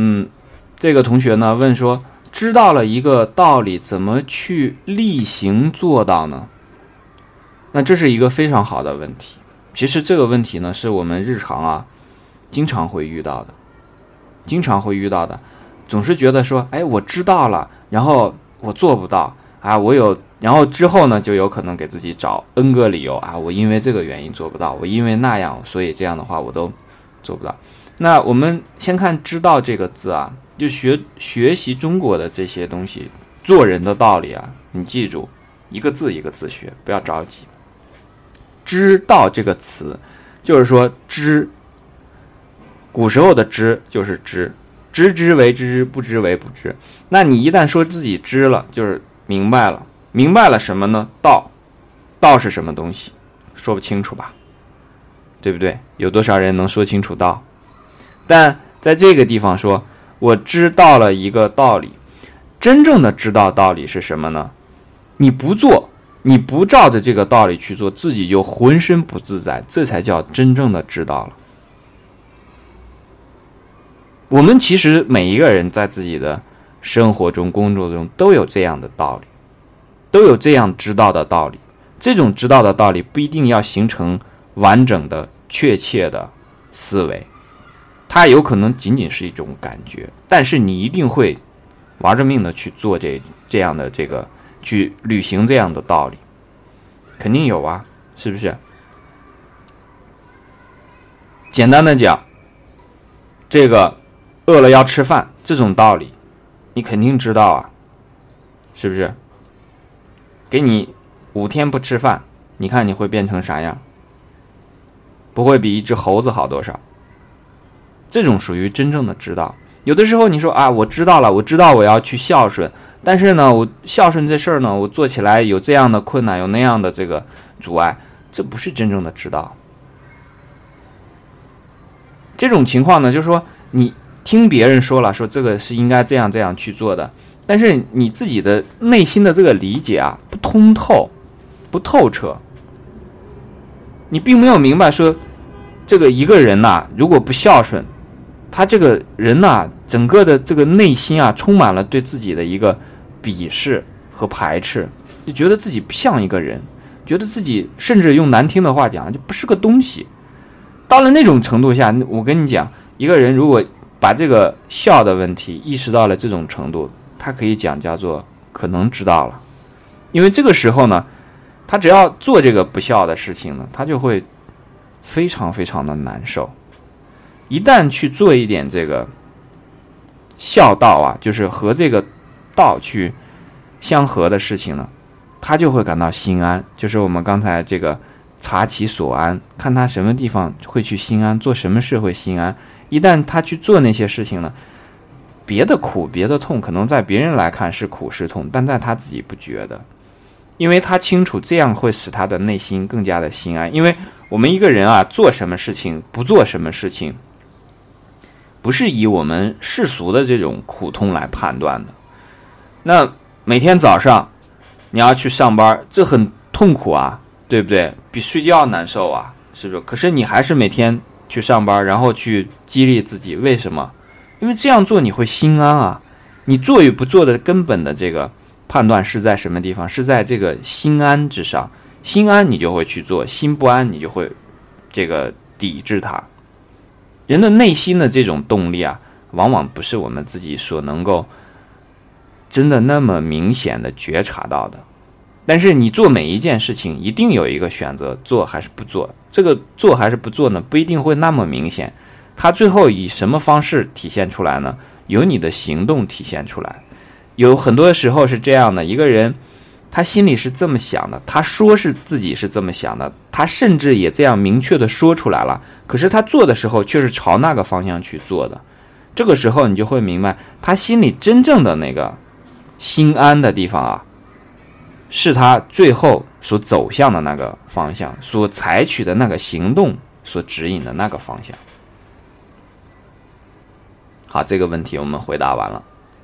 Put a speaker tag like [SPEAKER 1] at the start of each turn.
[SPEAKER 1] 嗯，这个同学呢问说，知道了一个道理，怎么去例行做到呢？那这是一个非常好的问题。其实这个问题呢，是我们日常啊经常会遇到的，经常会遇到的，总是觉得说，哎，我知道了，然后我做不到啊，我有，然后之后呢，就有可能给自己找 N 个理由啊，我因为这个原因做不到，我因为那样，所以这样的话我都做不到。那我们先看“知道”这个字啊，就学学习中国的这些东西，做人的道理啊，你记住，一个字一个字学，不要着急。知道这个词，就是说知。古时候的知就是知，知之为知之，不知为不知。那你一旦说自己知了，就是明白了。明白了什么呢？道，道是什么东西？说不清楚吧？对不对？有多少人能说清楚道？但在这个地方说，我知道了一个道理。真正的知道道理是什么呢？你不做。你不照着这个道理去做，自己就浑身不自在，这才叫真正的知道了。我们其实每一个人在自己的生活中、工作中都有这样的道理，都有这样知道的道理。这种知道的道理不一定要形成完整的、确切的思维，它有可能仅仅是一种感觉，但是你一定会玩着命的去做这这样的这个。去履行这样的道理，肯定有啊，是不是？简单的讲，这个饿了要吃饭这种道理，你肯定知道啊，是不是？给你五天不吃饭，你看你会变成啥样？不会比一只猴子好多少？这种属于真正的知道。有的时候你说啊，我知道了，我知道我要去孝顺。但是呢，我孝顺这事儿呢，我做起来有这样的困难，有那样的这个阻碍，这不是真正的知道。这种情况呢，就是说你听别人说了，说这个是应该这样这样去做的，但是你自己的内心的这个理解啊，不通透，不透彻，你并没有明白说，这个一个人呐，如果不孝顺。他这个人呐，整个的这个内心啊，充满了对自己的一个鄙视和排斥，就觉得自己不像一个人，觉得自己甚至用难听的话讲，就不是个东西。到了那种程度下，我跟你讲，一个人如果把这个孝的问题意识到了这种程度，他可以讲叫做可能知道了，因为这个时候呢，他只要做这个不孝的事情呢，他就会非常非常的难受。一旦去做一点这个孝道啊，就是和这个道去相合的事情呢，他就会感到心安。就是我们刚才这个察其所安，看他什么地方会去心安，做什么事会心安。一旦他去做那些事情呢，别的苦、别的痛，可能在别人来看是苦是痛，但在他自己不觉得，因为他清楚这样会使他的内心更加的心安。因为我们一个人啊，做什么事情，不做什么事情。不是以我们世俗的这种苦痛来判断的。那每天早上你要去上班，这很痛苦啊，对不对？比睡觉难受啊，是不是？可是你还是每天去上班，然后去激励自己，为什么？因为这样做你会心安啊。你做与不做的根本的这个判断是在什么地方？是在这个心安之上。心安你就会去做，心不安你就会这个抵制它。人的内心的这种动力啊，往往不是我们自己所能够真的那么明显的觉察到的。但是你做每一件事情，一定有一个选择，做还是不做。这个做还是不做呢，不一定会那么明显。它最后以什么方式体现出来呢？由你的行动体现出来。有很多时候是这样的，一个人。他心里是这么想的，他说是自己是这么想的，他甚至也这样明确的说出来了。可是他做的时候却是朝那个方向去做的。这个时候你就会明白，他心里真正的那个心安的地方啊，是他最后所走向的那个方向，所采取的那个行动所指引的那个方向。好，这个问题我们回答完了。